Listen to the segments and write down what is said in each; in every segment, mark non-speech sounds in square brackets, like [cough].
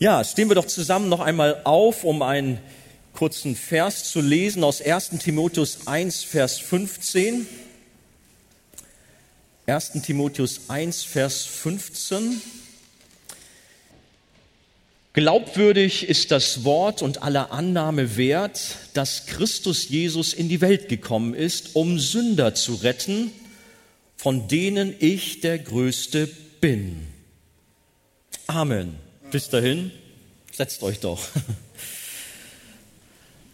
Ja, stehen wir doch zusammen noch einmal auf, um einen kurzen Vers zu lesen aus 1 Timotheus 1, Vers 15. 1 Timotheus 1, Vers 15. Glaubwürdig ist das Wort und aller Annahme wert, dass Christus Jesus in die Welt gekommen ist, um Sünder zu retten, von denen ich der Größte bin. Amen. Bis dahin, setzt euch doch. [laughs]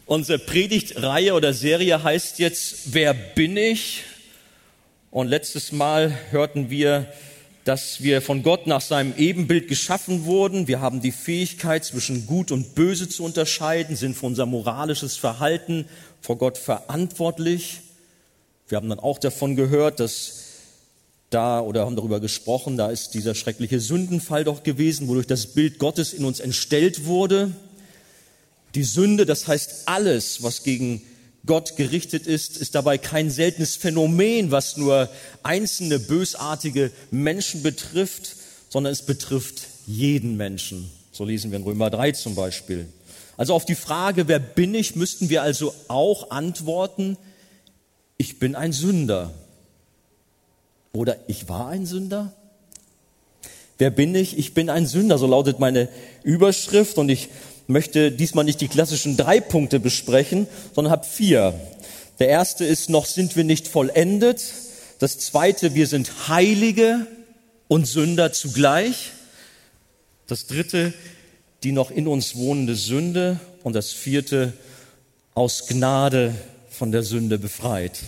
Unsere Predigtreihe oder Serie heißt jetzt Wer bin ich? Und letztes Mal hörten wir, dass wir von Gott nach seinem Ebenbild geschaffen wurden. Wir haben die Fähigkeit, zwischen Gut und Böse zu unterscheiden, sind für unser moralisches Verhalten vor Gott verantwortlich. Wir haben dann auch davon gehört, dass da oder haben darüber gesprochen, da ist dieser schreckliche Sündenfall doch gewesen, wodurch das Bild Gottes in uns entstellt wurde. Die Sünde, das heißt alles, was gegen Gott gerichtet ist, ist dabei kein seltenes Phänomen, was nur einzelne bösartige Menschen betrifft, sondern es betrifft jeden Menschen. So lesen wir in Römer 3 zum Beispiel. Also auf die Frage, wer bin ich, müssten wir also auch antworten, ich bin ein Sünder. Oder ich war ein Sünder? Wer bin ich? Ich bin ein Sünder, so lautet meine Überschrift und ich möchte diesmal nicht die klassischen drei Punkte besprechen, sondern habe vier. Der erste ist, noch sind wir nicht vollendet. Das zweite, wir sind Heilige und Sünder zugleich. Das dritte, die noch in uns wohnende Sünde. Und das vierte, aus Gnade von der Sünde befreit.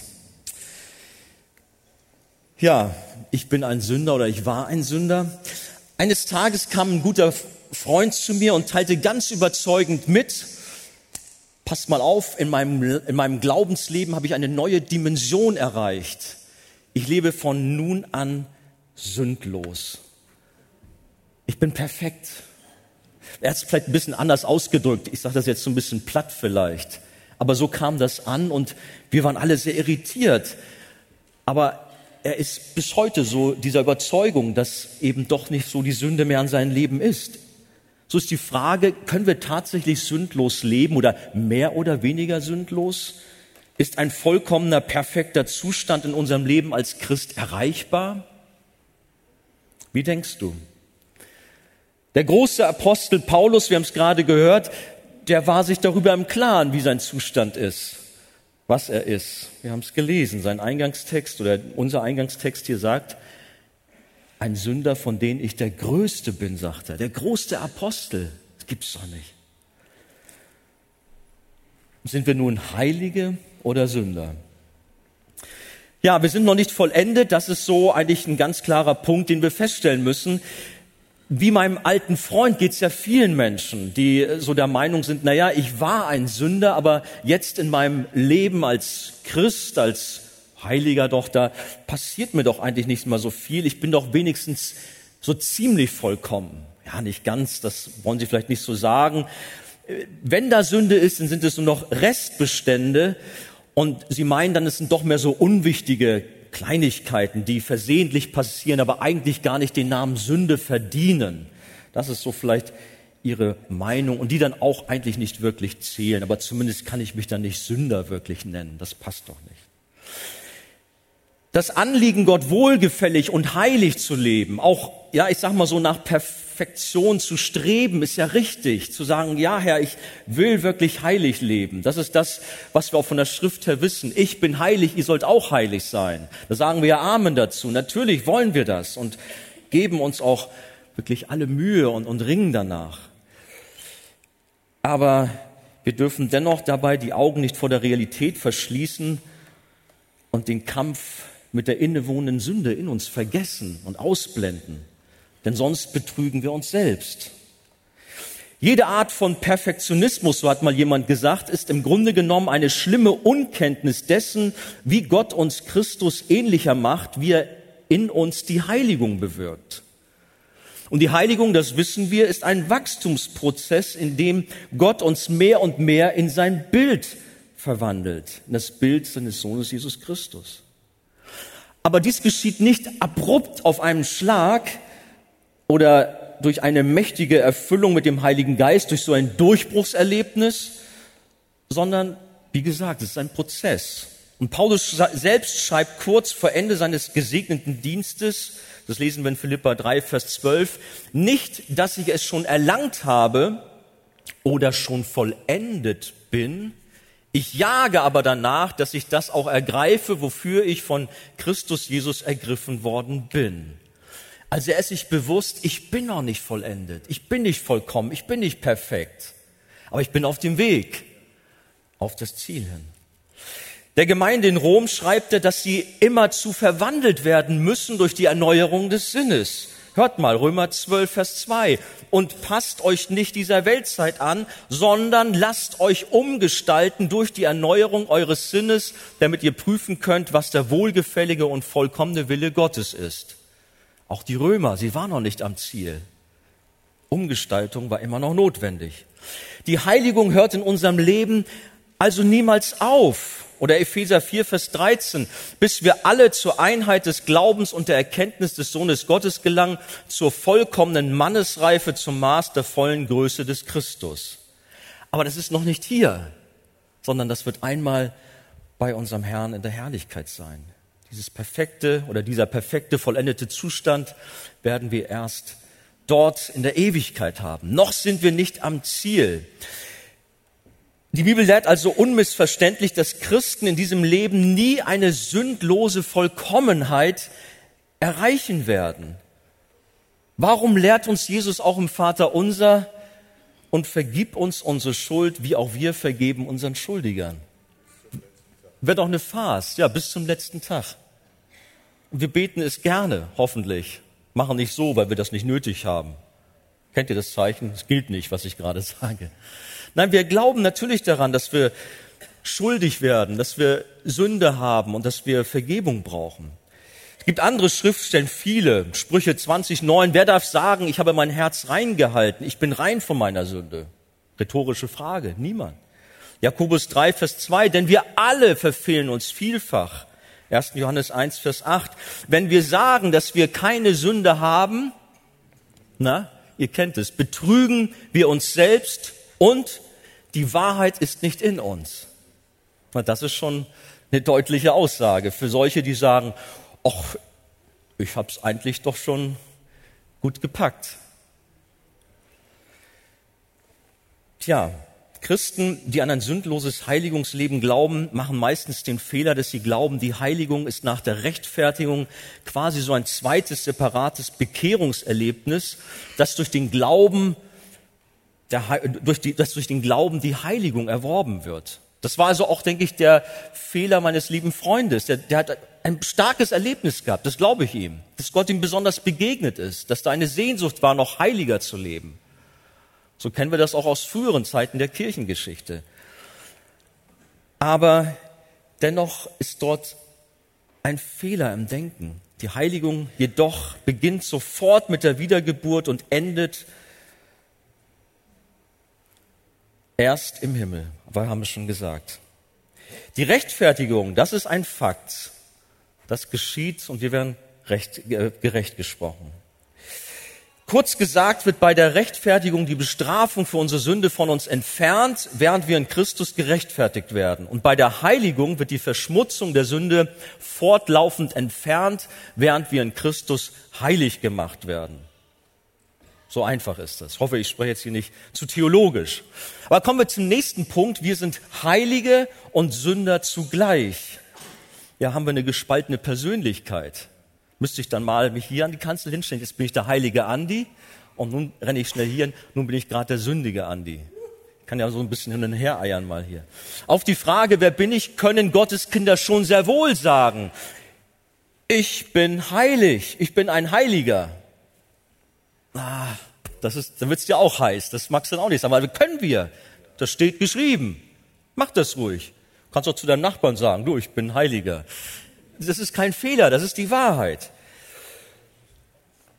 Ja, ich bin ein Sünder oder ich war ein Sünder. Eines Tages kam ein guter Freund zu mir und teilte ganz überzeugend mit, passt mal auf, in meinem, in meinem Glaubensleben habe ich eine neue Dimension erreicht. Ich lebe von nun an sündlos. Ich bin perfekt. Er hat es vielleicht ein bisschen anders ausgedrückt. Ich sage das jetzt so ein bisschen platt vielleicht. Aber so kam das an und wir waren alle sehr irritiert. Aber er ist bis heute so dieser Überzeugung, dass eben doch nicht so die Sünde mehr an seinem Leben ist. So ist die Frage, können wir tatsächlich sündlos leben oder mehr oder weniger sündlos? Ist ein vollkommener, perfekter Zustand in unserem Leben als Christ erreichbar? Wie denkst du? Der große Apostel Paulus, wir haben es gerade gehört, der war sich darüber im Klaren, wie sein Zustand ist was er ist. Wir haben es gelesen, sein Eingangstext oder unser Eingangstext hier sagt, ein Sünder, von dem ich der Größte bin, sagt er, der größte Apostel. Das gibt's doch nicht. Sind wir nun Heilige oder Sünder? Ja, wir sind noch nicht vollendet. Das ist so eigentlich ein ganz klarer Punkt, den wir feststellen müssen wie meinem alten Freund geht's ja vielen Menschen, die so der Meinung sind, na ja, ich war ein Sünder, aber jetzt in meinem Leben als Christ, als Heiliger doch, da passiert mir doch eigentlich nicht mal so viel. Ich bin doch wenigstens so ziemlich vollkommen. Ja, nicht ganz, das wollen Sie vielleicht nicht so sagen. Wenn da Sünde ist, dann sind es nur noch Restbestände und Sie meinen dann, es sind doch mehr so unwichtige Kleinigkeiten, die versehentlich passieren, aber eigentlich gar nicht den Namen Sünde verdienen. Das ist so vielleicht ihre Meinung und die dann auch eigentlich nicht wirklich zählen. Aber zumindest kann ich mich dann nicht Sünder wirklich nennen. Das passt doch nicht. Das Anliegen, Gott wohlgefällig und heilig zu leben, auch, ja, ich sag mal so nach Perfektion, Perfektion zu streben, ist ja richtig. Zu sagen, ja Herr, ich will wirklich heilig leben. Das ist das, was wir auch von der Schrift her wissen. Ich bin heilig, ihr sollt auch heilig sein. Da sagen wir ja Amen dazu. Natürlich wollen wir das und geben uns auch wirklich alle Mühe und, und ringen danach. Aber wir dürfen dennoch dabei die Augen nicht vor der Realität verschließen und den Kampf mit der innewohnenden Sünde in uns vergessen und ausblenden denn sonst betrügen wir uns selbst. Jede Art von Perfektionismus, so hat mal jemand gesagt, ist im Grunde genommen eine schlimme Unkenntnis dessen, wie Gott uns Christus ähnlicher macht, wie er in uns die Heiligung bewirkt. Und die Heiligung, das wissen wir, ist ein Wachstumsprozess, in dem Gott uns mehr und mehr in sein Bild verwandelt, in das Bild seines Sohnes Jesus Christus. Aber dies geschieht nicht abrupt auf einen Schlag, oder durch eine mächtige Erfüllung mit dem Heiligen Geist, durch so ein Durchbruchserlebnis, sondern, wie gesagt, es ist ein Prozess. Und Paulus selbst schreibt kurz vor Ende seines gesegneten Dienstes, das lesen wir in Philippa 3, Vers 12, nicht, dass ich es schon erlangt habe oder schon vollendet bin, ich jage aber danach, dass ich das auch ergreife, wofür ich von Christus Jesus ergriffen worden bin. Also er ist sich bewusst, ich bin noch nicht vollendet, ich bin nicht vollkommen, ich bin nicht perfekt, aber ich bin auf dem Weg, auf das Ziel hin. Der Gemeinde in Rom schreibt er, dass sie immerzu verwandelt werden müssen durch die Erneuerung des Sinnes. Hört mal, Römer 12, Vers 2. Und passt euch nicht dieser Weltzeit an, sondern lasst euch umgestalten durch die Erneuerung eures Sinnes, damit ihr prüfen könnt, was der wohlgefällige und vollkommene Wille Gottes ist. Auch die Römer, sie waren noch nicht am Ziel. Umgestaltung war immer noch notwendig. Die Heiligung hört in unserem Leben also niemals auf oder Epheser 4, Vers 13, bis wir alle zur Einheit des Glaubens und der Erkenntnis des Sohnes Gottes gelangen, zur vollkommenen Mannesreife, zum Maß der vollen Größe des Christus. Aber das ist noch nicht hier, sondern das wird einmal bei unserem Herrn in der Herrlichkeit sein. Dieses perfekte oder dieser perfekte, vollendete Zustand werden wir erst dort in der Ewigkeit haben. Noch sind wir nicht am Ziel. Die Bibel lehrt also unmissverständlich, dass Christen in diesem Leben nie eine sündlose Vollkommenheit erreichen werden. Warum lehrt uns Jesus auch im Vater unser und vergib uns unsere Schuld, wie auch wir vergeben unseren Schuldigern? Wird auch eine Farce, ja, bis zum letzten Tag. Wir beten es gerne, hoffentlich. Machen nicht so, weil wir das nicht nötig haben. Kennt ihr das Zeichen? Es gilt nicht, was ich gerade [laughs] sage. Nein, wir glauben natürlich daran, dass wir schuldig werden, dass wir Sünde haben und dass wir Vergebung brauchen. Es gibt andere Schriftstellen, viele, Sprüche 20.9. Wer darf sagen, ich habe mein Herz reingehalten, ich bin rein von meiner Sünde? Rhetorische Frage, niemand. Jakobus 3, Vers 2, denn wir alle verfehlen uns vielfach. 1. Johannes 1, Vers 8. Wenn wir sagen, dass wir keine Sünde haben, na, ihr kennt es, betrügen wir uns selbst und die Wahrheit ist nicht in uns. Das ist schon eine deutliche Aussage für solche, die sagen, ach, ich habe es eigentlich doch schon gut gepackt. Tja, Christen, die an ein sündloses Heiligungsleben glauben, machen meistens den Fehler, dass sie glauben, die Heiligung ist nach der Rechtfertigung quasi so ein zweites separates Bekehrungserlebnis, das durch den Glauben der, durch die, dass durch den Glauben die Heiligung erworben wird. Das war also auch, denke ich, der Fehler meines lieben Freundes. Der, der hat ein starkes Erlebnis gehabt, das glaube ich ihm, dass Gott ihm besonders begegnet ist, dass da eine Sehnsucht war, noch heiliger zu leben. So kennen wir das auch aus früheren Zeiten der Kirchengeschichte. Aber dennoch ist dort ein Fehler im Denken. Die Heiligung jedoch beginnt sofort mit der Wiedergeburt und endet Erst im Himmel, aber haben wir schon gesagt. Die Rechtfertigung, das ist ein Fakt. Das geschieht und wir werden recht, äh, gerecht gesprochen. Kurz gesagt wird bei der Rechtfertigung die Bestrafung für unsere Sünde von uns entfernt, während wir in Christus gerechtfertigt werden. Und bei der Heiligung wird die Verschmutzung der Sünde fortlaufend entfernt, während wir in Christus heilig gemacht werden. So einfach ist das. Ich hoffe, ich spreche jetzt hier nicht zu theologisch. Aber kommen wir zum nächsten Punkt. Wir sind Heilige und Sünder zugleich. Ja, haben wir eine gespaltene Persönlichkeit. Müsste ich dann mal mich hier an die Kanzel hinstellen. Jetzt bin ich der heilige Andi und nun renne ich schnell hier. Nun bin ich gerade der sündige Andi. Ich kann ja so ein bisschen hin und her eiern mal hier. Auf die Frage, wer bin ich, können Gottes Kinder schon sehr wohl sagen. Ich bin heilig. Ich bin ein Heiliger ah, das ist, dann wird's dir auch heiß. Das magst du dann auch nicht sagen. Aber können wir. Das steht geschrieben. Mach das ruhig. Kannst auch zu deinem Nachbarn sagen, du, ich bin Heiliger. Das ist kein Fehler, das ist die Wahrheit.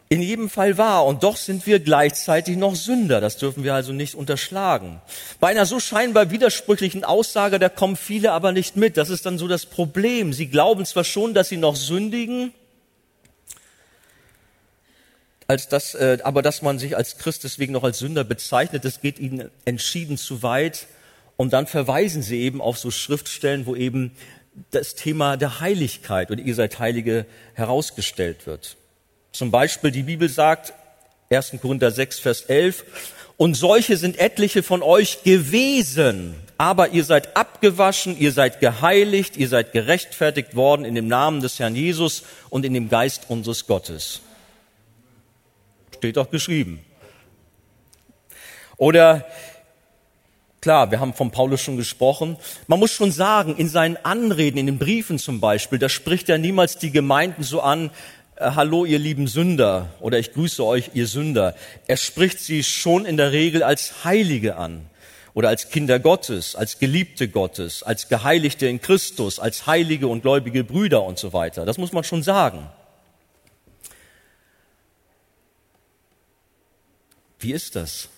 In jedem Fall wahr. Und doch sind wir gleichzeitig noch Sünder. Das dürfen wir also nicht unterschlagen. Bei einer so scheinbar widersprüchlichen Aussage, da kommen viele aber nicht mit. Das ist dann so das Problem. Sie glauben zwar schon, dass sie noch sündigen, als dass, äh, aber dass man sich als Christ deswegen noch als Sünder bezeichnet, das geht ihnen entschieden zu weit. Und dann verweisen sie eben auf so Schriftstellen, wo eben das Thema der Heiligkeit und ihr seid Heilige herausgestellt wird. Zum Beispiel die Bibel sagt, 1. Korinther 6, Vers 11, und solche sind etliche von euch gewesen, aber ihr seid abgewaschen, ihr seid geheiligt, ihr seid gerechtfertigt worden in dem Namen des Herrn Jesus und in dem Geist unseres Gottes. Steht doch geschrieben. Oder Klar, wir haben von Paulus schon gesprochen. Man muss schon sagen, in seinen Anreden, in den Briefen zum Beispiel, da spricht er niemals die Gemeinden so an, äh, hallo ihr lieben Sünder oder ich grüße euch ihr Sünder. Er spricht sie schon in der Regel als Heilige an oder als Kinder Gottes, als Geliebte Gottes, als Geheiligte in Christus, als heilige und gläubige Brüder und so weiter. Das muss man schon sagen. Wie ist das?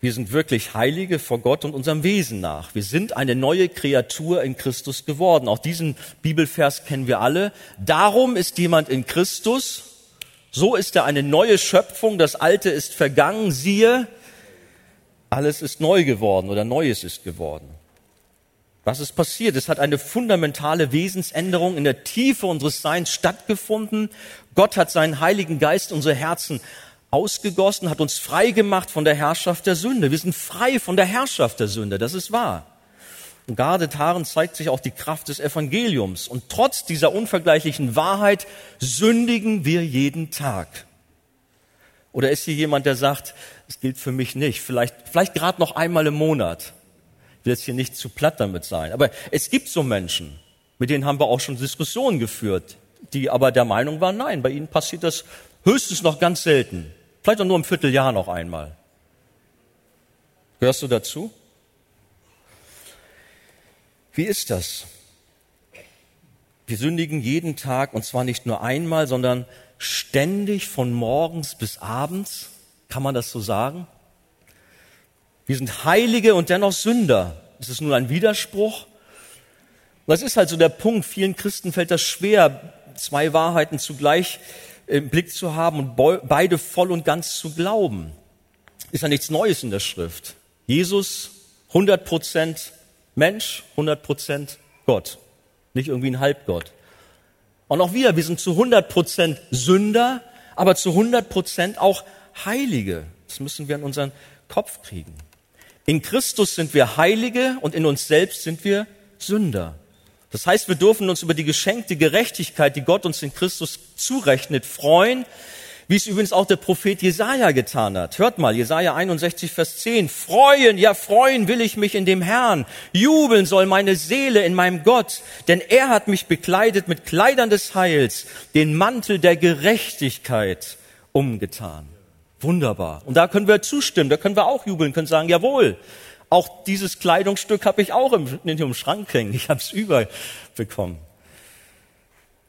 Wir sind wirklich Heilige vor Gott und unserem Wesen nach. Wir sind eine neue Kreatur in Christus geworden. Auch diesen Bibelvers kennen wir alle. Darum ist jemand in Christus. So ist er eine neue Schöpfung. Das Alte ist vergangen. Siehe, alles ist neu geworden oder Neues ist geworden. Was ist passiert? Es hat eine fundamentale Wesensänderung in der Tiefe unseres Seins stattgefunden. Gott hat seinen Heiligen Geist unsere Herzen ausgegossen, hat uns frei gemacht von der Herrschaft der Sünde. Wir sind frei von der Herrschaft der Sünde, das ist wahr. Und gerade darin zeigt sich auch die Kraft des Evangeliums. Und trotz dieser unvergleichlichen Wahrheit sündigen wir jeden Tag. Oder ist hier jemand, der sagt, es gilt für mich nicht, vielleicht, vielleicht gerade noch einmal im Monat. Ich will jetzt hier nicht zu platt damit sein. Aber es gibt so Menschen, mit denen haben wir auch schon Diskussionen geführt, die aber der Meinung waren, nein, bei ihnen passiert das höchstens noch ganz selten. Vielleicht auch nur im Vierteljahr noch einmal. Gehörst du dazu? Wie ist das? Wir sündigen jeden Tag und zwar nicht nur einmal, sondern ständig von morgens bis abends. Kann man das so sagen? Wir sind Heilige und dennoch Sünder. Ist es nur ein Widerspruch? Das ist halt so der Punkt. Vielen Christen fällt das schwer, zwei Wahrheiten zugleich im Blick zu haben und beide voll und ganz zu glauben. Ist ja nichts Neues in der Schrift. Jesus 100 Prozent Mensch, 100 Prozent Gott. Nicht irgendwie ein Halbgott. Und auch wir, wir sind zu 100 Prozent Sünder, aber zu 100 Prozent auch Heilige. Das müssen wir in unseren Kopf kriegen. In Christus sind wir Heilige und in uns selbst sind wir Sünder. Das heißt, wir dürfen uns über die geschenkte Gerechtigkeit, die Gott uns in Christus zurechnet, freuen, wie es übrigens auch der Prophet Jesaja getan hat. Hört mal, Jesaja 61, Vers 10. Freuen, ja, freuen will ich mich in dem Herrn. Jubeln soll meine Seele in meinem Gott, denn er hat mich bekleidet mit Kleidern des Heils, den Mantel der Gerechtigkeit umgetan. Wunderbar. Und da können wir zustimmen, da können wir auch jubeln, können sagen, jawohl, auch dieses Kleidungsstück habe ich auch im, in dem Schrank hängen. Ich habe es überbekommen.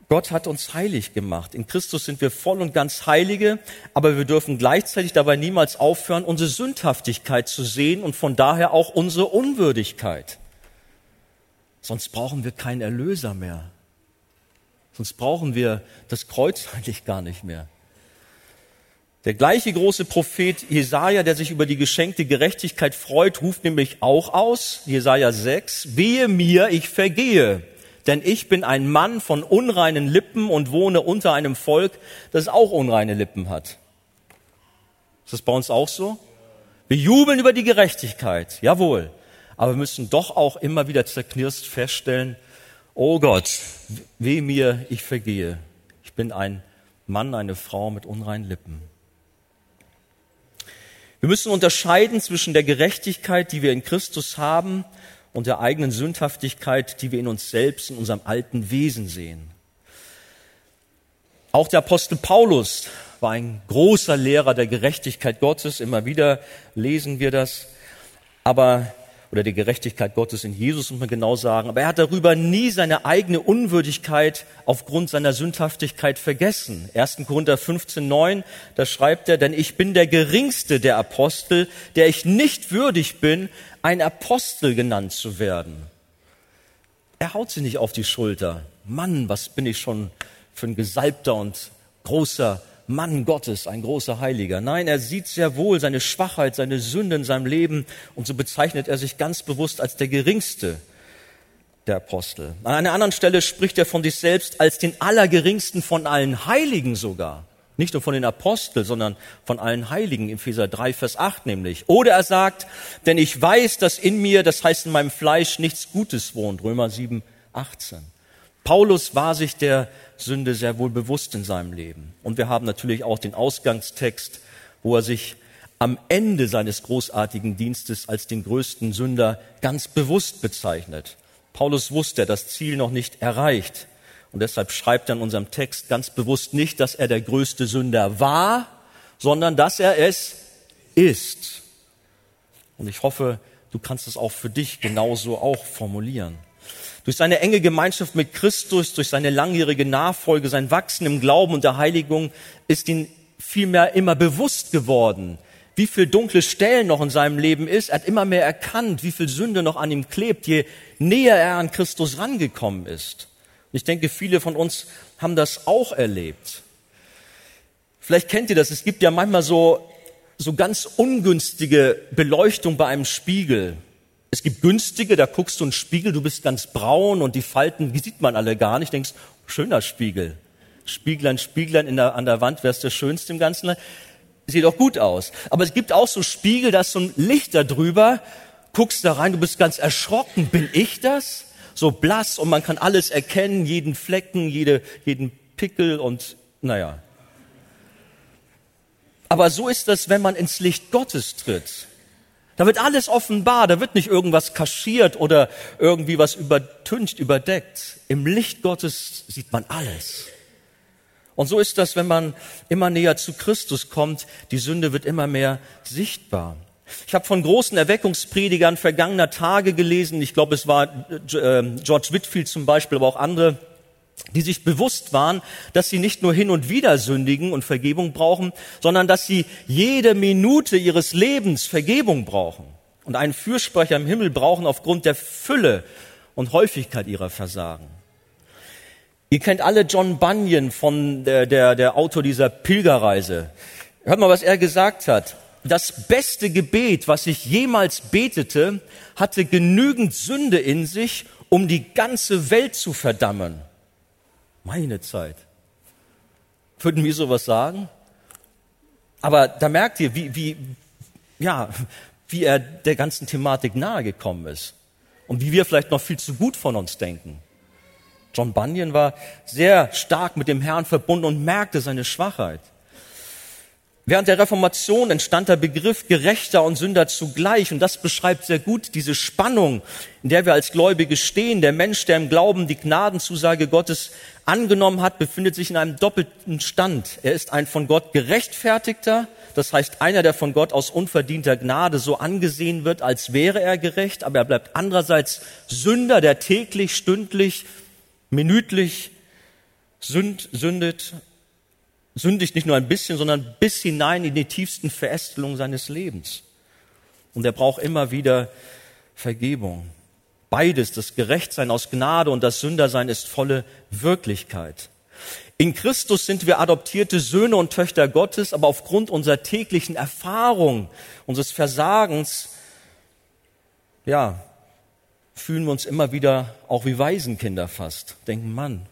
Gott hat uns heilig gemacht. In Christus sind wir voll und ganz Heilige, aber wir dürfen gleichzeitig dabei niemals aufhören, unsere Sündhaftigkeit zu sehen und von daher auch unsere Unwürdigkeit. Sonst brauchen wir keinen Erlöser mehr. Sonst brauchen wir das Kreuz [laughs] eigentlich gar nicht mehr. Der gleiche große Prophet Jesaja, der sich über die geschenkte Gerechtigkeit freut, ruft nämlich auch aus, Jesaja 6, wehe mir, ich vergehe, denn ich bin ein Mann von unreinen Lippen und wohne unter einem Volk, das auch unreine Lippen hat. Ist das bei uns auch so? Wir jubeln über die Gerechtigkeit, jawohl, aber wir müssen doch auch immer wieder zerknirscht feststellen, oh Gott, weh mir, ich vergehe. Ich bin ein Mann, eine Frau mit unreinen Lippen. Wir müssen unterscheiden zwischen der Gerechtigkeit, die wir in Christus haben, und der eigenen Sündhaftigkeit, die wir in uns selbst, in unserem alten Wesen sehen. Auch der Apostel Paulus war ein großer Lehrer der Gerechtigkeit Gottes. Immer wieder lesen wir das. Aber oder der Gerechtigkeit Gottes in Jesus, muss man genau sagen. Aber er hat darüber nie seine eigene Unwürdigkeit aufgrund seiner Sündhaftigkeit vergessen. 1. Korinther 15, 9, da schreibt er, denn ich bin der geringste der Apostel, der ich nicht würdig bin, ein Apostel genannt zu werden. Er haut sich nicht auf die Schulter. Mann, was bin ich schon für ein gesalbter und großer Mann Gottes, ein großer Heiliger. Nein, er sieht sehr wohl seine Schwachheit, seine Sünde in seinem Leben und so bezeichnet er sich ganz bewusst als der geringste der Apostel. An einer anderen Stelle spricht er von sich selbst als den allergeringsten von allen Heiligen sogar. Nicht nur von den Aposteln, sondern von allen Heiligen, Epheser 3, Vers 8 nämlich. Oder er sagt, denn ich weiß, dass in mir, das heißt in meinem Fleisch, nichts Gutes wohnt, Römer 7, 18. Paulus war sich der Sünde sehr wohl bewusst in seinem Leben. Und wir haben natürlich auch den Ausgangstext, wo er sich am Ende seines großartigen Dienstes als den größten Sünder ganz bewusst bezeichnet. Paulus wusste, das Ziel noch nicht erreicht. Und deshalb schreibt er in unserem Text ganz bewusst nicht, dass er der größte Sünder war, sondern dass er es ist. Und ich hoffe, du kannst es auch für dich genauso auch formulieren. Durch seine enge Gemeinschaft mit Christus, durch seine langjährige Nachfolge, sein Wachsen im Glauben und der Heiligung ist ihm vielmehr immer bewusst geworden, wie viel dunkle Stellen noch in seinem Leben ist. Er hat immer mehr erkannt, wie viel Sünde noch an ihm klebt, je näher er an Christus rangekommen ist. Ich denke, viele von uns haben das auch erlebt. Vielleicht kennt ihr das. Es gibt ja manchmal so, so ganz ungünstige Beleuchtung bei einem Spiegel. Es gibt günstige, da guckst du einen Spiegel, du bist ganz braun und die Falten, die sieht man alle gar nicht. Denkst, schöner Spiegel. Spieglein, Spieglein in der, an der Wand, wär's der schönste im ganzen Land. Sieht doch gut aus. Aber es gibt auch so Spiegel, da ist so ein Licht da drüber, guckst da rein, du bist ganz erschrocken. Bin ich das? so blass und man kann alles erkennen, jeden Flecken, jede, jeden Pickel und naja. Aber so ist das, wenn man ins Licht Gottes tritt. Da wird alles offenbar, da wird nicht irgendwas kaschiert oder irgendwie was übertüncht, überdeckt. Im Licht Gottes sieht man alles. Und so ist das, wenn man immer näher zu Christus kommt, die Sünde wird immer mehr sichtbar. Ich habe von großen Erweckungspredigern vergangener Tage gelesen, ich glaube es war äh, George Whitfield zum Beispiel, aber auch andere, die sich bewusst waren, dass sie nicht nur hin und wieder sündigen und Vergebung brauchen, sondern dass sie jede Minute ihres Lebens Vergebung brauchen und einen Fürsprecher im Himmel brauchen aufgrund der Fülle und Häufigkeit ihrer Versagen. Ihr kennt alle John Bunyan von der, der, der Autor dieser Pilgerreise. Hört mal, was er gesagt hat das beste Gebet, was ich jemals betete, hatte genügend Sünde in sich, um die ganze Welt zu verdammen. Meine Zeit. Würden wir sowas sagen? Aber da merkt ihr, wie, wie, ja, wie er der ganzen Thematik nahe gekommen ist. Und wie wir vielleicht noch viel zu gut von uns denken. John Bunyan war sehr stark mit dem Herrn verbunden und merkte seine Schwachheit. Während der Reformation entstand der Begriff Gerechter und Sünder zugleich und das beschreibt sehr gut diese Spannung, in der wir als Gläubige stehen. Der Mensch, der im Glauben die Gnadenzusage Gottes angenommen hat, befindet sich in einem doppelten Stand. Er ist ein von Gott gerechtfertigter, das heißt einer, der von Gott aus unverdienter Gnade so angesehen wird, als wäre er gerecht, aber er bleibt andererseits Sünder, der täglich, stündlich, minütlich sünd, sündet sündigt nicht nur ein bisschen, sondern bis hinein in die tiefsten Verästelungen seines Lebens. Und er braucht immer wieder Vergebung. Beides, das Gerechtsein aus Gnade und das Sündersein ist volle Wirklichkeit. In Christus sind wir adoptierte Söhne und Töchter Gottes, aber aufgrund unserer täglichen Erfahrung, unseres Versagens, ja, fühlen wir uns immer wieder auch wie Waisenkinder fast. Denken, Mann,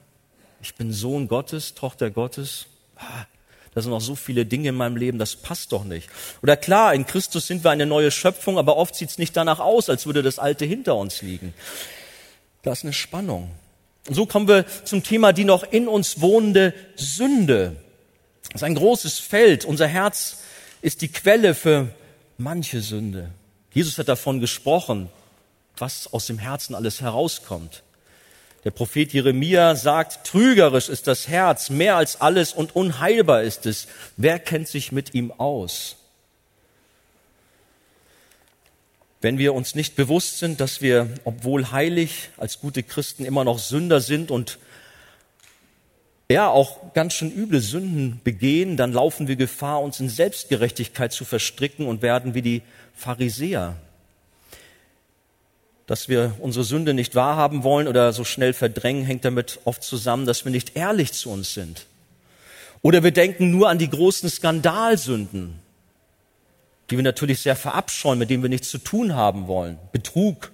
ich bin Sohn Gottes, Tochter Gottes, da sind noch so viele Dinge in meinem Leben, das passt doch nicht. Oder klar, in Christus sind wir eine neue Schöpfung, aber oft sieht es nicht danach aus, als würde das Alte hinter uns liegen. Da ist eine Spannung. Und so kommen wir zum Thema die noch in uns wohnende Sünde. Das ist ein großes Feld. Unser Herz ist die Quelle für manche Sünde. Jesus hat davon gesprochen, was aus dem Herzen alles herauskommt. Der Prophet Jeremia sagt, trügerisch ist das Herz mehr als alles und unheilbar ist es. Wer kennt sich mit ihm aus? Wenn wir uns nicht bewusst sind, dass wir, obwohl heilig, als gute Christen immer noch Sünder sind und ja auch ganz schön üble Sünden begehen, dann laufen wir Gefahr, uns in Selbstgerechtigkeit zu verstricken und werden wie die Pharisäer dass wir unsere Sünde nicht wahrhaben wollen oder so schnell verdrängen, hängt damit oft zusammen, dass wir nicht ehrlich zu uns sind. Oder wir denken nur an die großen Skandalsünden, die wir natürlich sehr verabscheuen, mit denen wir nichts zu tun haben wollen. Betrug,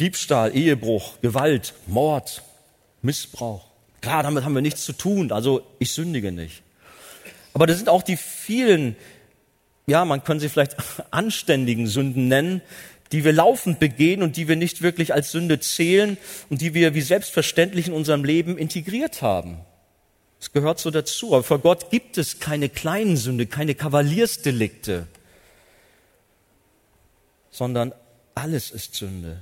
Diebstahl, Ehebruch, Gewalt, Mord, Missbrauch. Klar, damit haben wir nichts zu tun, also ich sündige nicht. Aber das sind auch die vielen, ja, man kann sie vielleicht [laughs] anständigen Sünden nennen, die wir laufend begehen und die wir nicht wirklich als Sünde zählen und die wir wie selbstverständlich in unserem Leben integriert haben. Es gehört so dazu. Aber vor Gott gibt es keine kleinen Sünde, keine Kavaliersdelikte, sondern alles ist Sünde.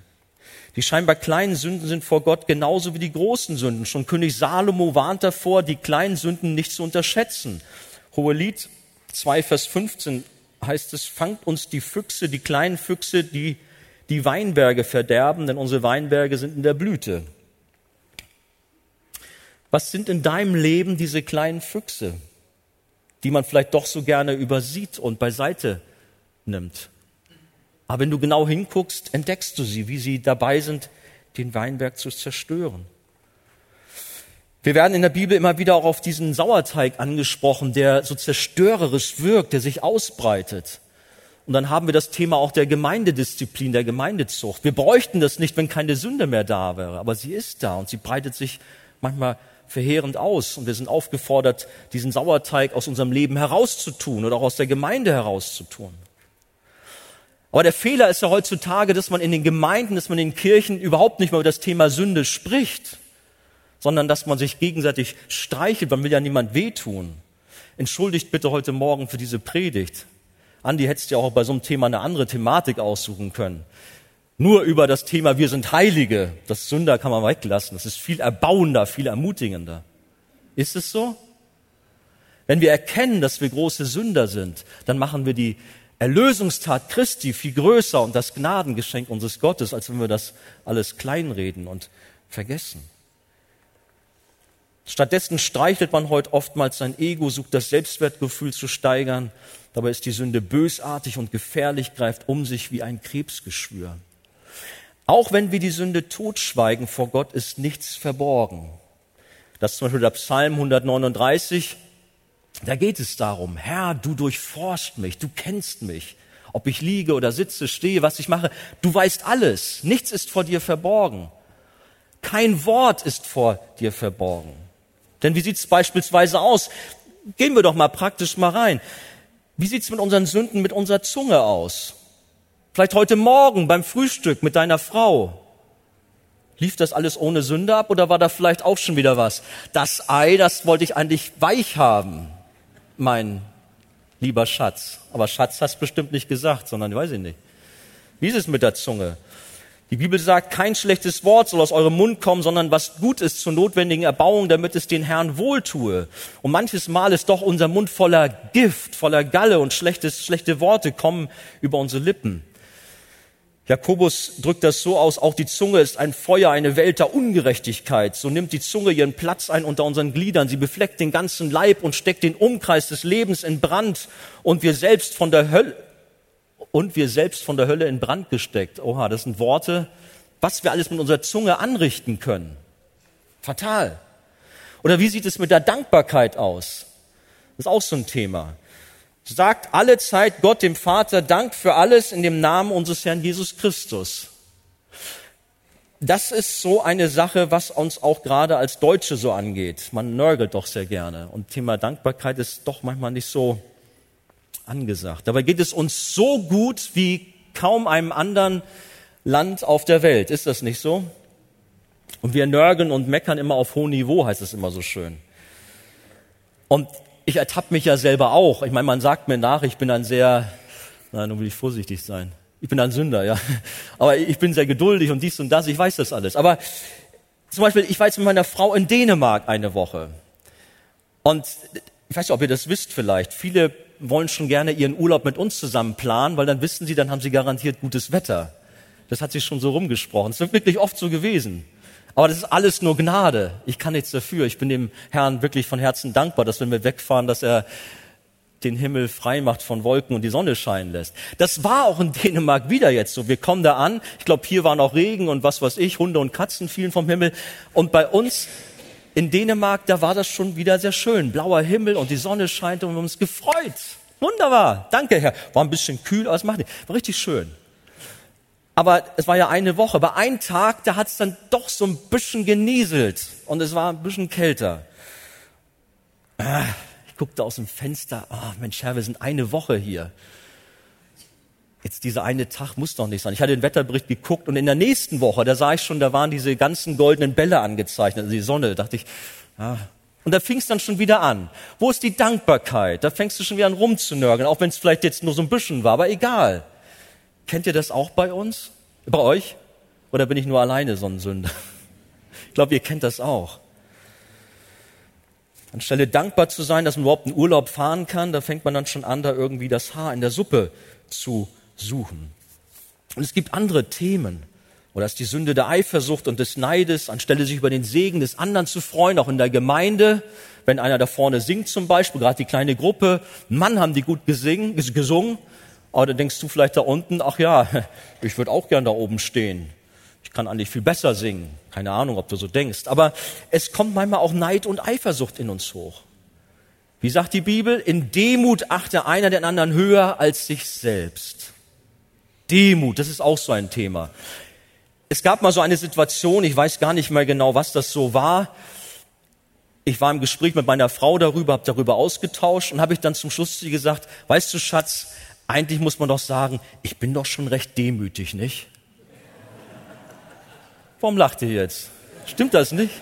Die scheinbar kleinen Sünden sind vor Gott genauso wie die großen Sünden. Schon König Salomo warnt davor, die kleinen Sünden nicht zu unterschätzen. Hohelied 2, Vers 15 heißt es, fangt uns die Füchse, die kleinen Füchse, die die Weinberge verderben, denn unsere Weinberge sind in der Blüte. Was sind in deinem Leben diese kleinen Füchse, die man vielleicht doch so gerne übersieht und beiseite nimmt? Aber wenn du genau hinguckst, entdeckst du sie, wie sie dabei sind, den Weinberg zu zerstören. Wir werden in der Bibel immer wieder auch auf diesen Sauerteig angesprochen, der so zerstörerisch wirkt, der sich ausbreitet. Und dann haben wir das Thema auch der Gemeindedisziplin, der Gemeindezucht. Wir bräuchten das nicht, wenn keine Sünde mehr da wäre, aber sie ist da und sie breitet sich manchmal verheerend aus. Und wir sind aufgefordert, diesen Sauerteig aus unserem Leben herauszutun oder auch aus der Gemeinde herauszutun. Aber der Fehler ist ja heutzutage, dass man in den Gemeinden, dass man in den Kirchen überhaupt nicht mehr über das Thema Sünde spricht, sondern dass man sich gegenseitig streichelt. Man will ja niemand wehtun. Entschuldigt bitte heute Morgen für diese Predigt. Andi, hättest ja auch bei so einem Thema eine andere Thematik aussuchen können. Nur über das Thema Wir sind Heilige, das Sünder kann man weglassen. Das ist viel erbauender, viel ermutigender. Ist es so? Wenn wir erkennen, dass wir große Sünder sind, dann machen wir die Erlösungstat Christi viel größer und das Gnadengeschenk unseres Gottes, als wenn wir das alles kleinreden und vergessen. Stattdessen streichelt man heute oftmals sein Ego, sucht das Selbstwertgefühl zu steigern. Dabei ist die Sünde bösartig und gefährlich, greift um sich wie ein Krebsgeschwür. Auch wenn wir die Sünde totschweigen, vor Gott ist nichts verborgen. Das ist zum Beispiel der Psalm 139. Da geht es darum, Herr, du durchforscht mich, du kennst mich. Ob ich liege oder sitze, stehe, was ich mache, du weißt alles. Nichts ist vor dir verborgen. Kein Wort ist vor dir verborgen. Denn wie sieht es beispielsweise aus? Gehen wir doch mal praktisch mal rein. Wie sieht es mit unseren Sünden, mit unserer Zunge aus? Vielleicht heute Morgen beim Frühstück mit deiner Frau. Lief das alles ohne Sünde ab oder war da vielleicht auch schon wieder was? Das Ei, das wollte ich eigentlich weich haben, mein lieber Schatz. Aber Schatz hast bestimmt nicht gesagt, sondern weiß ich nicht. Wie ist es mit der Zunge? Die Bibel sagt, kein schlechtes Wort soll aus eurem Mund kommen, sondern was gut ist zur notwendigen Erbauung, damit es den Herrn wohltue. Und manches Mal ist doch unser Mund voller Gift, voller Galle und schlechtes, schlechte Worte kommen über unsere Lippen. Jakobus drückt das so aus, auch die Zunge ist ein Feuer, eine Welt der Ungerechtigkeit. So nimmt die Zunge ihren Platz ein unter unseren Gliedern. Sie befleckt den ganzen Leib und steckt den Umkreis des Lebens in Brand. Und wir selbst von der Hölle, und wir selbst von der Hölle in Brand gesteckt. Oha, das sind Worte, was wir alles mit unserer Zunge anrichten können. Fatal. Oder wie sieht es mit der Dankbarkeit aus? Das ist auch so ein Thema. Sagt alle Zeit Gott dem Vater Dank für alles in dem Namen unseres Herrn Jesus Christus. Das ist so eine Sache, was uns auch gerade als Deutsche so angeht. Man nörgelt doch sehr gerne. Und Thema Dankbarkeit ist doch manchmal nicht so angesagt. Dabei geht es uns so gut wie kaum einem anderen Land auf der Welt. Ist das nicht so? Und wir nörgeln und meckern immer auf hohem Niveau, heißt es immer so schön. Und ich ertappe mich ja selber auch. Ich meine, man sagt mir nach, ich bin ein sehr, nein, nun will ich vorsichtig sein. Ich bin ein Sünder, ja. Aber ich bin sehr geduldig und dies und das, ich weiß das alles. Aber zum Beispiel, ich war jetzt mit meiner Frau in Dänemark eine Woche. Und ich weiß nicht, ob ihr das wisst vielleicht. Viele wollen schon gerne ihren Urlaub mit uns zusammen planen, weil dann wissen sie, dann haben sie garantiert gutes Wetter. Das hat sich schon so rumgesprochen. Es ist wirklich oft so gewesen. Aber das ist alles nur Gnade. Ich kann nichts dafür. Ich bin dem Herrn wirklich von Herzen dankbar, dass wenn wir wegfahren, dass er den Himmel frei macht von Wolken und die Sonne scheinen lässt. Das war auch in Dänemark wieder jetzt so. Wir kommen da an. Ich glaube, hier waren auch Regen und was weiß ich, Hunde und Katzen fielen vom Himmel. Und bei uns in Dänemark, da war das schon wieder sehr schön. Blauer Himmel und die Sonne scheint und wir haben uns gefreut. Wunderbar. Danke, Herr. War ein bisschen kühl, aber es macht nicht. War richtig schön. Aber es war ja eine Woche. Bei einem Tag, da hat es dann doch so ein bisschen genieselt und es war ein bisschen kälter. Ah, ich guckte aus dem Fenster. Oh, Mensch, Herr, wir sind eine Woche hier. Jetzt dieser eine Tag muss doch nicht sein. Ich hatte den Wetterbericht geguckt und in der nächsten Woche, da sah ich schon, da waren diese ganzen goldenen Bälle angezeichnet, also die Sonne. Da dachte ich, ah. Und da fing es dann schon wieder an. Wo ist die Dankbarkeit? Da fängst du schon wieder an rumzunörgeln, auch wenn es vielleicht jetzt nur so ein bisschen war, aber egal. Kennt ihr das auch bei uns? Bei euch? Oder bin ich nur alleine so ein Sünder? Ich glaube, ihr kennt das auch. Anstelle dankbar zu sein, dass man überhaupt einen Urlaub fahren kann, da fängt man dann schon an, da irgendwie das Haar in der Suppe zu suchen. Und es gibt andere Themen. Oder ist die Sünde der Eifersucht und des Neides, anstelle sich über den Segen des anderen zu freuen, auch in der Gemeinde, wenn einer da vorne singt zum Beispiel, gerade die kleine Gruppe, Mann, haben die gut gesingen, gesungen, aber dann denkst du vielleicht da unten, ach ja, [laughs] ich würde auch gern da oben stehen. Ich kann eigentlich viel besser singen. Keine Ahnung, ob du so denkst. Aber es kommt manchmal auch Neid und Eifersucht in uns hoch. Wie sagt die Bibel? In Demut achte einer den anderen höher als sich selbst. Demut, das ist auch so ein Thema. Es gab mal so eine Situation, ich weiß gar nicht mehr genau, was das so war. Ich war im Gespräch mit meiner Frau darüber, habe darüber ausgetauscht und habe ich dann zum Schluss zu ihr gesagt, weißt du Schatz, eigentlich muss man doch sagen, ich bin doch schon recht demütig, nicht? Warum lacht ihr jetzt? Stimmt das nicht?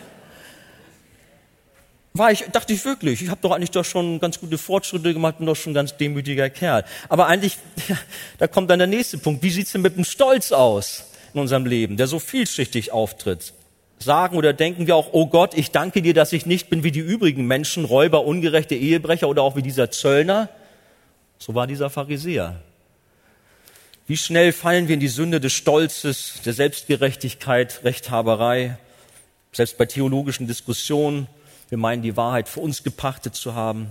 War ich, dachte ich wirklich, ich habe doch eigentlich doch schon ganz gute Fortschritte gemacht, bin doch schon ein ganz demütiger Kerl. Aber eigentlich, [laughs] da kommt dann der nächste Punkt. Wie sieht's denn mit dem Stolz aus in unserem Leben, der so vielschichtig auftritt? Sagen oder denken wir auch, oh Gott, ich danke dir, dass ich nicht bin wie die übrigen Menschen, Räuber, ungerechte Ehebrecher oder auch wie dieser Zöllner? So war dieser Pharisäer. Wie schnell fallen wir in die Sünde des Stolzes, der Selbstgerechtigkeit, Rechthaberei, selbst bei theologischen Diskussionen, wir meinen, die Wahrheit für uns gepachtet zu haben.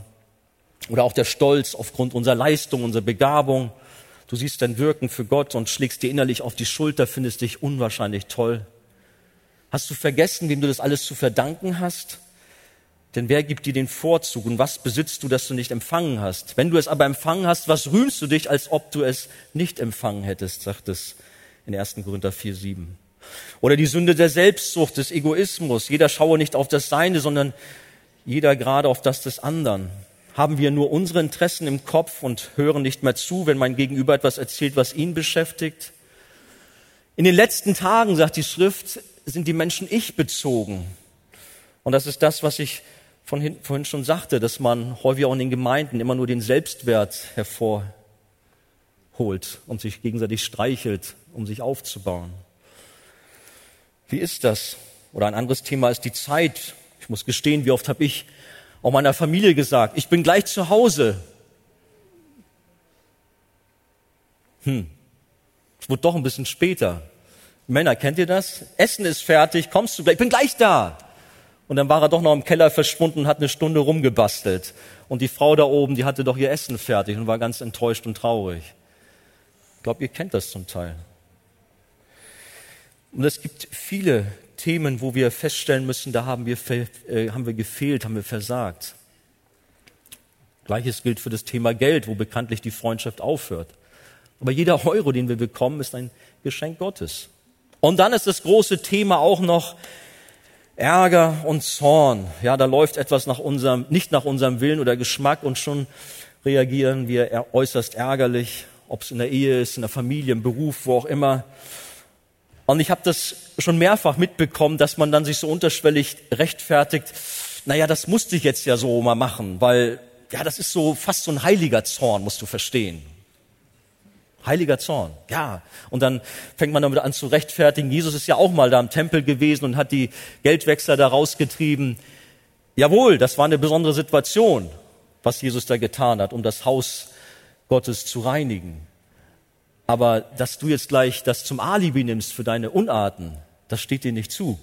Oder auch der Stolz aufgrund unserer Leistung, unserer Begabung. Du siehst dein Wirken für Gott und schlägst dir innerlich auf die Schulter, findest dich unwahrscheinlich toll. Hast du vergessen, wem du das alles zu verdanken hast? Denn wer gibt dir den Vorzug und was besitzt du, das du nicht empfangen hast? Wenn du es aber empfangen hast, was rühmst du dich, als ob du es nicht empfangen hättest, sagt es in 1. Korinther 4, 7. Oder die Sünde der Selbstsucht, des Egoismus. Jeder schaue nicht auf das Seine, sondern jeder gerade auf das des anderen. Haben wir nur unsere Interessen im Kopf und hören nicht mehr zu, wenn mein Gegenüber etwas erzählt, was ihn beschäftigt? In den letzten Tagen, sagt die Schrift, sind die Menschen ich bezogen. Und das ist das, was ich von vorhin schon sagte, dass man häufig auch in den Gemeinden immer nur den Selbstwert hervorholt und sich gegenseitig streichelt, um sich aufzubauen. Wie ist das? Oder ein anderes Thema ist die Zeit. Ich muss gestehen, wie oft habe ich auch meiner Familie gesagt, ich bin gleich zu Hause. Hm, es wurde doch ein bisschen später. Männer, kennt ihr das? Essen ist fertig, kommst du gleich? Ich bin gleich da. Und dann war er doch noch im Keller verschwunden und hat eine Stunde rumgebastelt. Und die Frau da oben, die hatte doch ihr Essen fertig und war ganz enttäuscht und traurig. Ich glaube, ihr kennt das zum Teil. Und es gibt viele Themen, wo wir feststellen müssen, da haben wir, äh, haben wir gefehlt, haben wir versagt. Gleiches gilt für das Thema Geld, wo bekanntlich die Freundschaft aufhört. Aber jeder Euro, den wir bekommen, ist ein Geschenk Gottes. Und dann ist das große Thema auch noch Ärger und Zorn. Ja, da läuft etwas nach unserem, nicht nach unserem Willen oder Geschmack und schon reagieren wir äußerst ärgerlich, ob es in der Ehe ist, in der Familie, im Beruf, wo auch immer. Und ich habe das schon mehrfach mitbekommen, dass man dann sich so unterschwellig rechtfertigt, naja, das musste ich jetzt ja so mal machen, weil ja, das ist so fast so ein heiliger Zorn, musst du verstehen. Heiliger Zorn, ja. Und dann fängt man damit an zu rechtfertigen. Jesus ist ja auch mal da im Tempel gewesen und hat die Geldwechsler da rausgetrieben. Jawohl, das war eine besondere Situation, was Jesus da getan hat, um das Haus Gottes zu reinigen. Aber dass du jetzt gleich das zum Alibi nimmst für deine Unarten, das steht dir nicht zu.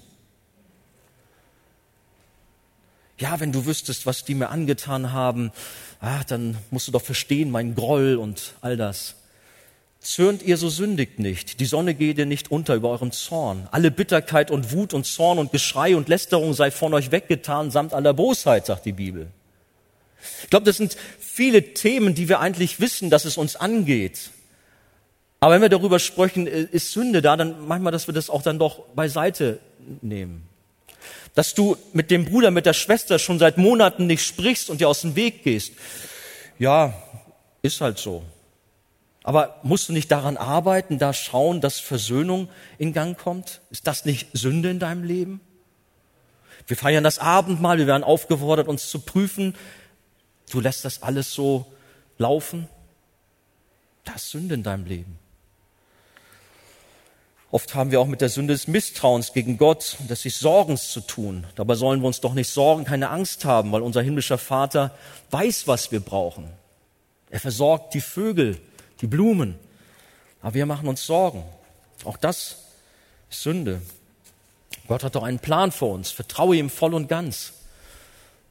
Ja, wenn du wüsstest, was die mir angetan haben, ah, dann musst du doch verstehen, mein Groll und all das. Zürnt ihr, so sündigt nicht. Die Sonne gehe dir nicht unter über eurem Zorn. Alle Bitterkeit und Wut und Zorn und Geschrei und Lästerung sei von euch weggetan, samt aller Bosheit, sagt die Bibel. Ich glaube, das sind viele Themen, die wir eigentlich wissen, dass es uns angeht. Aber wenn wir darüber sprechen, ist Sünde da, dann manchmal, dass wir das auch dann doch beiseite nehmen. Dass du mit dem Bruder, mit der Schwester schon seit Monaten nicht sprichst und dir aus dem Weg gehst. Ja, ist halt so. Aber musst du nicht daran arbeiten, da schauen, dass Versöhnung in Gang kommt? Ist das nicht Sünde in deinem Leben? Wir feiern das Abendmahl, wir werden aufgefordert, uns zu prüfen. Du lässt das alles so laufen? Das ist Sünde in deinem Leben. Oft haben wir auch mit der Sünde des Misstrauens gegen Gott, des sich Sorgens zu tun. Dabei sollen wir uns doch nicht sorgen, keine Angst haben, weil unser himmlischer Vater weiß, was wir brauchen. Er versorgt die Vögel, die Blumen. Aber wir machen uns Sorgen. Auch das ist Sünde. Gott hat doch einen Plan für uns. Vertraue ihm voll und ganz.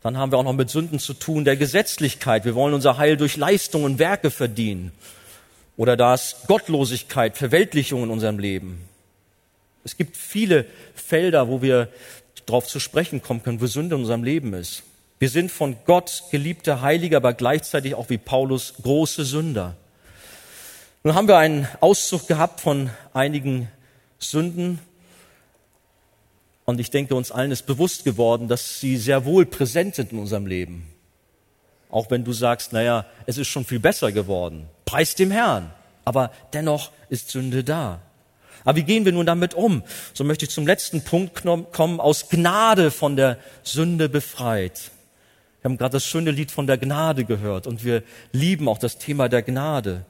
Dann haben wir auch noch mit Sünden zu tun, der Gesetzlichkeit. Wir wollen unser Heil durch Leistungen und Werke verdienen. Oder da ist Gottlosigkeit, Verweltlichung in unserem Leben. Es gibt viele Felder, wo wir darauf zu sprechen kommen können, wo Sünde in unserem Leben ist. Wir sind von Gott geliebte Heilige, aber gleichzeitig auch wie Paulus große Sünder. Nun haben wir einen Auszug gehabt von einigen Sünden. Und ich denke, uns allen ist bewusst geworden, dass sie sehr wohl präsent sind in unserem Leben. Auch wenn du sagst, naja, es ist schon viel besser geworden. Preis dem Herrn. Aber dennoch ist Sünde da. Aber wie gehen wir nun damit um? So möchte ich zum letzten Punkt kommen, aus Gnade von der Sünde befreit. Wir haben gerade das schöne Lied von der Gnade gehört und wir lieben auch das Thema der Gnade.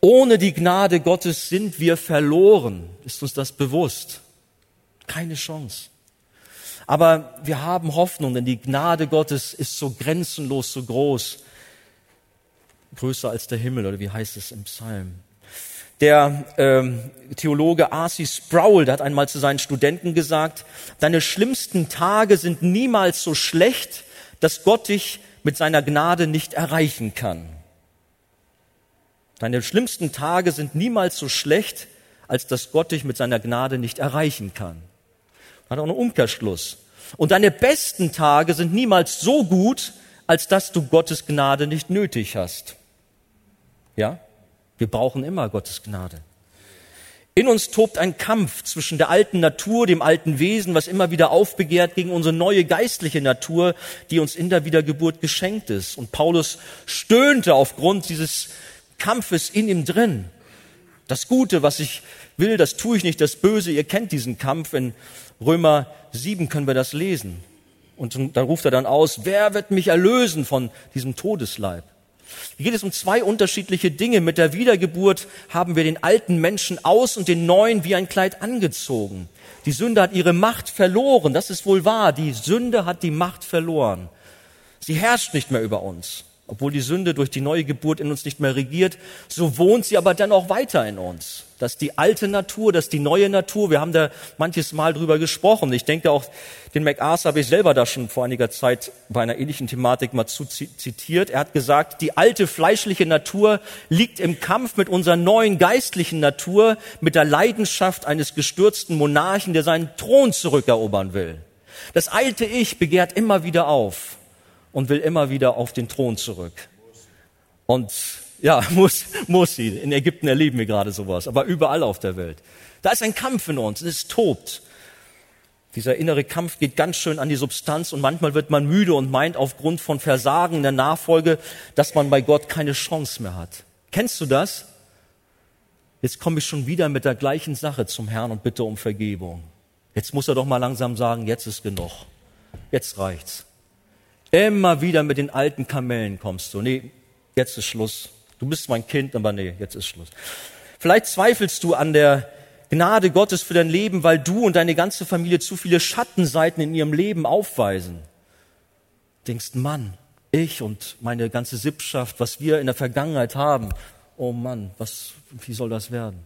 Ohne die Gnade Gottes sind wir verloren. Ist uns das bewusst? Keine Chance. Aber wir haben Hoffnung, denn die Gnade Gottes ist so grenzenlos, so groß, größer als der Himmel, oder wie heißt es im Psalm? Der ähm, Theologe R.C. Sproul der hat einmal zu seinen Studenten gesagt, deine schlimmsten Tage sind niemals so schlecht, dass Gott dich mit seiner Gnade nicht erreichen kann. Deine schlimmsten Tage sind niemals so schlecht, als dass Gott dich mit seiner Gnade nicht erreichen kann. Hat auch einen Umkehrschluss. Und deine besten Tage sind niemals so gut, als dass du Gottes Gnade nicht nötig hast. Ja? Wir brauchen immer Gottes Gnade. In uns tobt ein Kampf zwischen der alten Natur, dem alten Wesen, was immer wieder aufbegehrt, gegen unsere neue geistliche Natur, die uns in der Wiedergeburt geschenkt ist. Und Paulus stöhnte aufgrund dieses Kampfes in ihm drin. Das Gute, was ich will, das tue ich nicht, das Böse, ihr kennt diesen Kampf. In Römer 7 können wir das lesen. Und da ruft er dann aus, wer wird mich erlösen von diesem Todesleib? Hier geht es um zwei unterschiedliche Dinge. Mit der Wiedergeburt haben wir den alten Menschen aus und den neuen wie ein Kleid angezogen. Die Sünde hat ihre Macht verloren. Das ist wohl wahr. Die Sünde hat die Macht verloren. Sie herrscht nicht mehr über uns. Obwohl die Sünde durch die neue Geburt in uns nicht mehr regiert, so wohnt sie aber dennoch weiter in uns. Das ist die alte Natur, das ist die neue Natur. Wir haben da manches Mal drüber gesprochen. Ich denke auch, den MacArthur habe ich selber da schon vor einiger Zeit bei einer ähnlichen Thematik mal zu zitiert. Er hat gesagt, die alte fleischliche Natur liegt im Kampf mit unserer neuen geistlichen Natur, mit der Leidenschaft eines gestürzten Monarchen, der seinen Thron zurückerobern will. Das alte Ich begehrt immer wieder auf und will immer wieder auf den Thron zurück. Und ja, [laughs] muss, muss sie. In Ägypten erleben wir gerade sowas, aber überall auf der Welt. Da ist ein Kampf in uns, es tobt. Dieser innere Kampf geht ganz schön an die Substanz und manchmal wird man müde und meint aufgrund von Versagen der Nachfolge, dass man bei Gott keine Chance mehr hat. Kennst du das? Jetzt komme ich schon wieder mit der gleichen Sache zum Herrn und bitte um Vergebung. Jetzt muss er doch mal langsam sagen, jetzt ist genug. Jetzt reicht's. Immer wieder mit den alten Kamellen kommst du. Nee, jetzt ist Schluss. Du bist mein Kind, aber nee, jetzt ist Schluss. Vielleicht zweifelst du an der Gnade Gottes für dein Leben, weil du und deine ganze Familie zu viele Schattenseiten in ihrem Leben aufweisen. Denkst, Mann, ich und meine ganze Sippschaft, was wir in der Vergangenheit haben, oh Mann, was, wie soll das werden?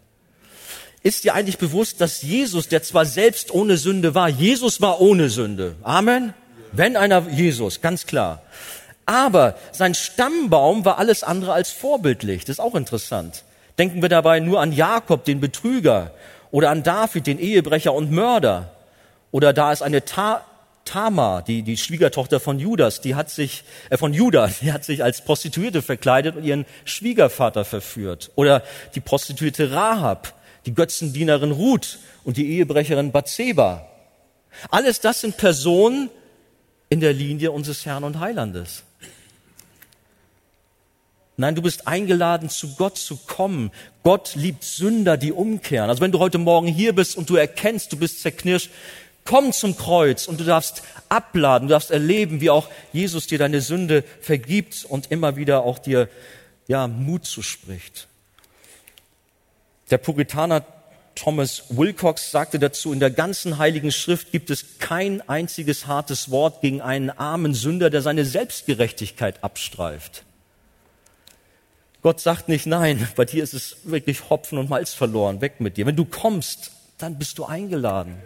Ist dir eigentlich bewusst, dass Jesus, der zwar selbst ohne Sünde war, Jesus war ohne Sünde. Amen? Wenn einer Jesus, ganz klar. Aber sein Stammbaum war alles andere als vorbildlich. Das ist auch interessant. Denken wir dabei nur an Jakob, den Betrüger, oder an David, den Ehebrecher und Mörder. Oder da ist eine Ta Tamar, die, die Schwiegertochter von Judas, die hat sich, äh, von Judah, [laughs] die hat sich als Prostituierte verkleidet und ihren Schwiegervater verführt. Oder die Prostituierte Rahab, die Götzendienerin Ruth und die Ehebrecherin Bathseba. Alles das sind Personen in der Linie unseres Herrn und Heilandes. Nein, du bist eingeladen, zu Gott zu kommen. Gott liebt Sünder, die umkehren. Also wenn du heute Morgen hier bist und du erkennst, du bist zerknirscht, komm zum Kreuz und du darfst abladen, du darfst erleben, wie auch Jesus dir deine Sünde vergibt und immer wieder auch dir, ja, Mut zuspricht. Der Puritaner Thomas Wilcox sagte dazu, in der ganzen heiligen Schrift gibt es kein einziges hartes Wort gegen einen armen Sünder, der seine Selbstgerechtigkeit abstreift. Gott sagt nicht, nein, bei dir ist es wirklich Hopfen und Malz verloren, weg mit dir. Wenn du kommst, dann bist du eingeladen.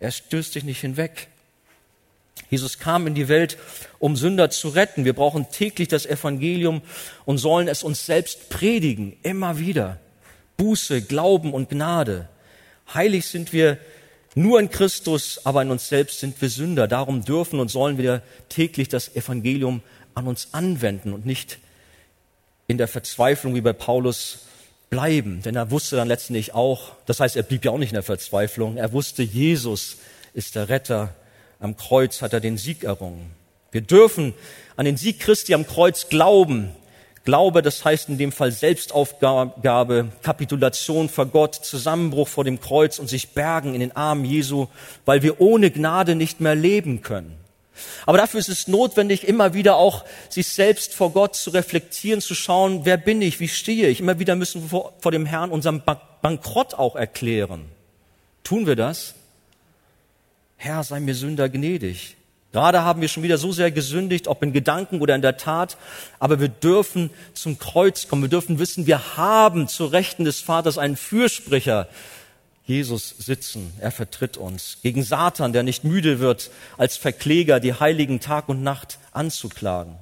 Er stößt dich nicht hinweg. Jesus kam in die Welt, um Sünder zu retten. Wir brauchen täglich das Evangelium und sollen es uns selbst predigen, immer wieder. Buße, Glauben und Gnade. Heilig sind wir nur in Christus, aber in uns selbst sind wir Sünder. Darum dürfen und sollen wir täglich das Evangelium an uns anwenden und nicht in der Verzweiflung wie bei Paulus bleiben. Denn er wusste dann letztendlich auch, das heißt, er blieb ja auch nicht in der Verzweiflung, er wusste, Jesus ist der Retter. Am Kreuz hat er den Sieg errungen. Wir dürfen an den Sieg Christi am Kreuz glauben. Glaube, das heißt in dem Fall Selbstaufgabe, Kapitulation vor Gott, Zusammenbruch vor dem Kreuz und sich bergen in den Armen Jesu, weil wir ohne Gnade nicht mehr leben können. Aber dafür ist es notwendig, immer wieder auch sich selbst vor Gott zu reflektieren, zu schauen, wer bin ich, wie stehe ich. Immer wieder müssen wir vor, vor dem Herrn unseren Bankrott auch erklären. Tun wir das? Herr, sei mir Sünder gnädig. Gerade haben wir schon wieder so sehr gesündigt, ob in Gedanken oder in der Tat, aber wir dürfen zum Kreuz kommen. Wir dürfen wissen, wir haben zu Rechten des Vaters einen Fürsprecher, Jesus sitzen. Er vertritt uns gegen Satan, der nicht müde wird, als Verkläger die Heiligen Tag und Nacht anzuklagen.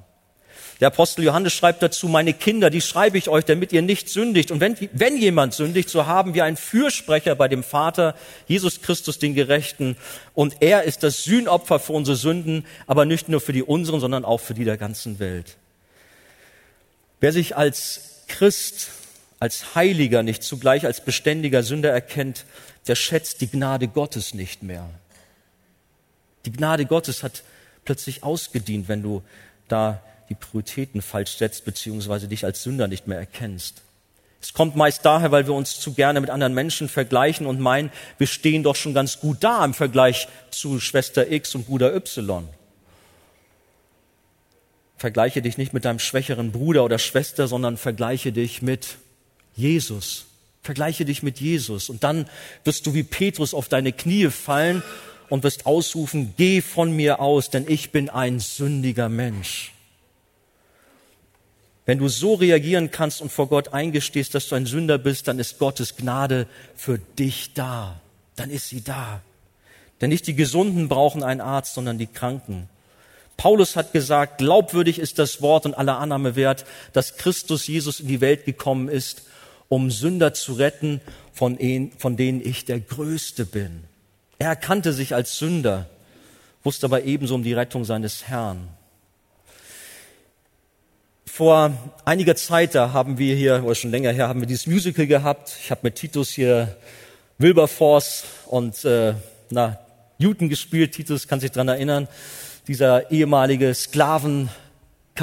Der Apostel Johannes schreibt dazu, meine Kinder, die schreibe ich euch, damit ihr nicht sündigt. Und wenn, wenn jemand sündigt, so haben wir einen Fürsprecher bei dem Vater, Jesus Christus, den Gerechten. Und er ist das Sühnopfer für unsere Sünden, aber nicht nur für die unseren, sondern auch für die der ganzen Welt. Wer sich als Christ als Heiliger nicht zugleich als beständiger Sünder erkennt, der schätzt die Gnade Gottes nicht mehr. Die Gnade Gottes hat plötzlich ausgedient, wenn du da die Prioritäten falsch setzt, beziehungsweise dich als Sünder nicht mehr erkennst. Es kommt meist daher, weil wir uns zu gerne mit anderen Menschen vergleichen und meinen, wir stehen doch schon ganz gut da im Vergleich zu Schwester X und Bruder Y. Vergleiche dich nicht mit deinem schwächeren Bruder oder Schwester, sondern vergleiche dich mit Jesus. Vergleiche dich mit Jesus und dann wirst du wie Petrus auf deine Knie fallen und wirst ausrufen, geh von mir aus, denn ich bin ein sündiger Mensch. Wenn du so reagieren kannst und vor Gott eingestehst, dass du ein Sünder bist, dann ist Gottes Gnade für dich da. Dann ist sie da. Denn nicht die Gesunden brauchen einen Arzt, sondern die Kranken. Paulus hat gesagt, glaubwürdig ist das Wort und aller Annahme wert, dass Christus Jesus in die Welt gekommen ist, um Sünder zu retten, von, denen ich der Größte bin. Er erkannte sich als Sünder, wusste aber ebenso um die Rettung seines Herrn. Vor einiger Zeit, da haben wir hier, oder schon länger her, haben wir dieses Musical gehabt. Ich habe mit Titus hier Wilberforce und äh, na, Newton gespielt. Titus kann sich dran erinnern. Dieser ehemalige Sklaven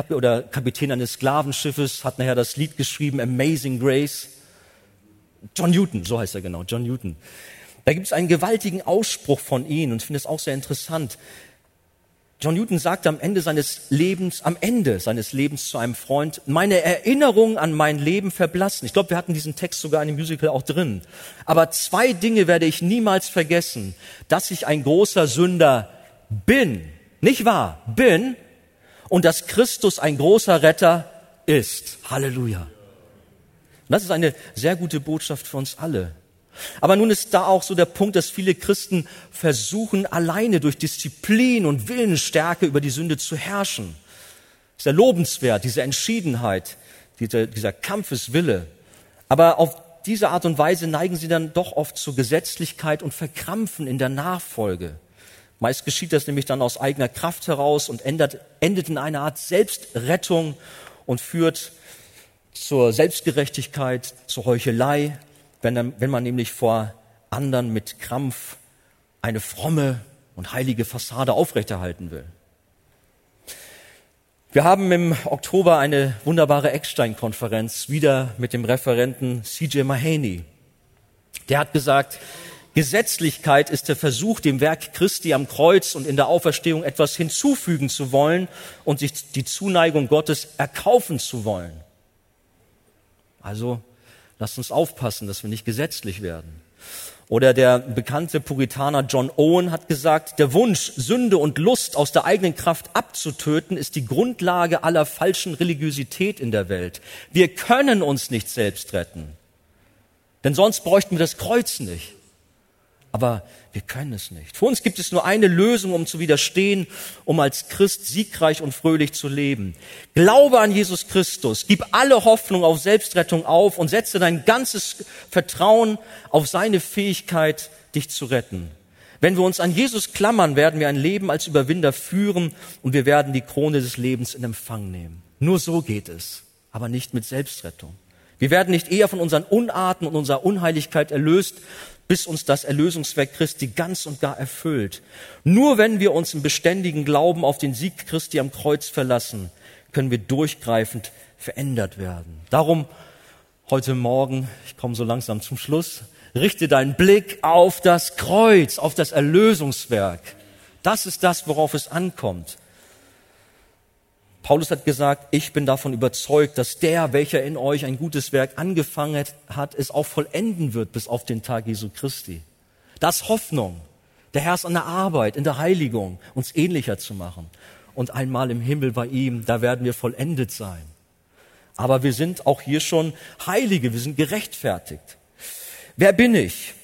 oder Kapitän eines Sklavenschiffes hat nachher das Lied geschrieben, Amazing Grace. John Newton, so heißt er genau, John Newton. Da gibt es einen gewaltigen Ausspruch von ihm und ich finde es auch sehr interessant. John Newton sagte am Ende seines Lebens, am Ende seines Lebens zu einem Freund, meine Erinnerungen an mein Leben verblassen. Ich glaube, wir hatten diesen Text sogar in dem Musical auch drin. Aber zwei Dinge werde ich niemals vergessen, dass ich ein großer Sünder bin, nicht wahr? Bin und dass Christus ein großer Retter ist. Halleluja. Und das ist eine sehr gute Botschaft für uns alle. Aber nun ist da auch so der Punkt, dass viele Christen versuchen, alleine durch Disziplin und Willensstärke über die Sünde zu herrschen. Ist ja lobenswert, diese Entschiedenheit, dieser, dieser Kampfeswille. Aber auf diese Art und Weise neigen sie dann doch oft zu Gesetzlichkeit und verkrampfen in der Nachfolge. Meist geschieht das nämlich dann aus eigener Kraft heraus und endet, endet in einer Art Selbstrettung und führt zur Selbstgerechtigkeit, zur Heuchelei, wenn, wenn man nämlich vor anderen mit Krampf eine fromme und heilige Fassade aufrechterhalten will. Wir haben im Oktober eine wunderbare Eckstein-Konferenz wieder mit dem Referenten CJ Mahaney. Der hat gesagt, Gesetzlichkeit ist der Versuch, dem Werk Christi am Kreuz und in der Auferstehung etwas hinzufügen zu wollen und sich die Zuneigung Gottes erkaufen zu wollen. Also lasst uns aufpassen, dass wir nicht gesetzlich werden. Oder der bekannte Puritaner John Owen hat gesagt, der Wunsch, Sünde und Lust aus der eigenen Kraft abzutöten, ist die Grundlage aller falschen Religiosität in der Welt. Wir können uns nicht selbst retten. Denn sonst bräuchten wir das Kreuz nicht aber wir können es nicht. Für uns gibt es nur eine Lösung, um zu widerstehen, um als Christ siegreich und fröhlich zu leben. Glaube an Jesus Christus, gib alle Hoffnung auf Selbstrettung auf und setze dein ganzes Vertrauen auf seine Fähigkeit, dich zu retten. Wenn wir uns an Jesus klammern, werden wir ein Leben als Überwinder führen und wir werden die Krone des Lebens in Empfang nehmen. Nur so geht es, aber nicht mit Selbstrettung. Wir werden nicht eher von unseren Unarten und unserer Unheiligkeit erlöst, bis uns das Erlösungswerk Christi ganz und gar erfüllt. Nur wenn wir uns im beständigen Glauben auf den Sieg Christi am Kreuz verlassen, können wir durchgreifend verändert werden. Darum heute Morgen, ich komme so langsam zum Schluss, richte deinen Blick auf das Kreuz, auf das Erlösungswerk. Das ist das, worauf es ankommt. Paulus hat gesagt, ich bin davon überzeugt, dass der, welcher in euch ein gutes Werk angefangen hat, es auch vollenden wird bis auf den Tag Jesu Christi. Das Hoffnung. Der Herr ist an der Arbeit, in der Heiligung, uns ähnlicher zu machen. Und einmal im Himmel bei ihm, da werden wir vollendet sein. Aber wir sind auch hier schon Heilige, wir sind gerechtfertigt. Wer bin ich?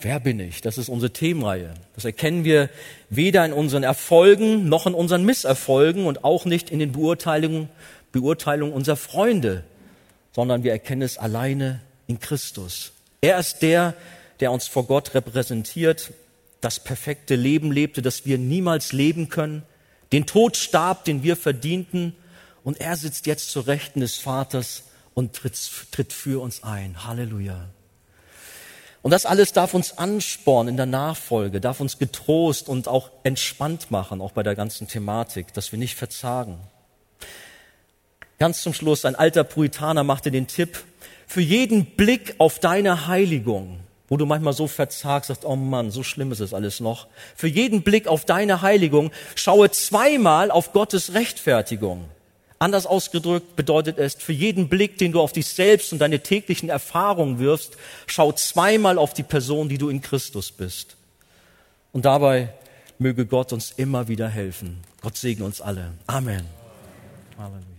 Wer bin ich? Das ist unsere Themenreihe. Das erkennen wir weder in unseren Erfolgen noch in unseren Misserfolgen und auch nicht in den Beurteilungen, Beurteilungen unserer Freunde, sondern wir erkennen es alleine in Christus. Er ist der, der uns vor Gott repräsentiert, das perfekte Leben lebte, das wir niemals leben können, den Tod starb, den wir verdienten, und er sitzt jetzt zur Rechten des Vaters und tritt, tritt für uns ein. Halleluja. Und das alles darf uns anspornen in der Nachfolge, darf uns getrost und auch entspannt machen, auch bei der ganzen Thematik, dass wir nicht verzagen. Ganz zum Schluss, ein alter Puritaner machte den Tipp, für jeden Blick auf deine Heiligung, wo du manchmal so verzagst, sagst, oh Mann, so schlimm ist es alles noch. Für jeden Blick auf deine Heiligung schaue zweimal auf Gottes Rechtfertigung. Anders ausgedrückt bedeutet es, für jeden Blick, den du auf dich selbst und deine täglichen Erfahrungen wirfst, schau zweimal auf die Person, die du in Christus bist. Und dabei möge Gott uns immer wieder helfen. Gott segne uns alle. Amen. Halleluja.